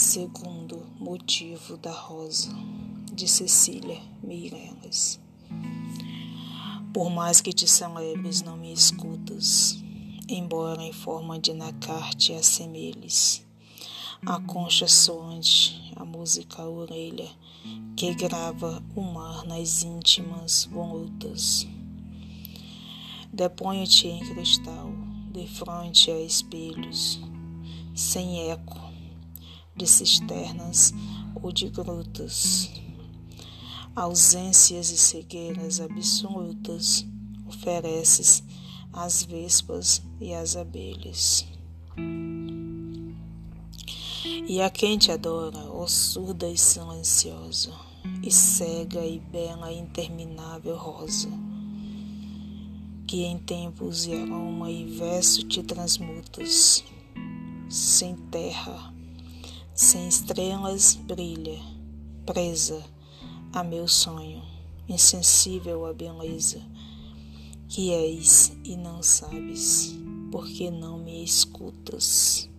Segundo motivo da rosa, de Cecília Meireles. Por mais que te celebres, não me escutas, embora em forma de nacarte assemelhes. A concha soante, a música a orelha, que grava o mar nas íntimas volutas. Deponho-te em cristal, de frente a espelhos, sem eco, de cisternas ou de grutas. Ausências e cegueiras absolutas ofereces às vespas e às abelhas. E a quem te adora, ó surda e silenciosa, e cega e bela interminável rosa, que em tempos e aroma e verso te transmutas, sem terra, sem estrelas brilha, presa a meu sonho, insensível à beleza que és e não sabes, porque não me escutas.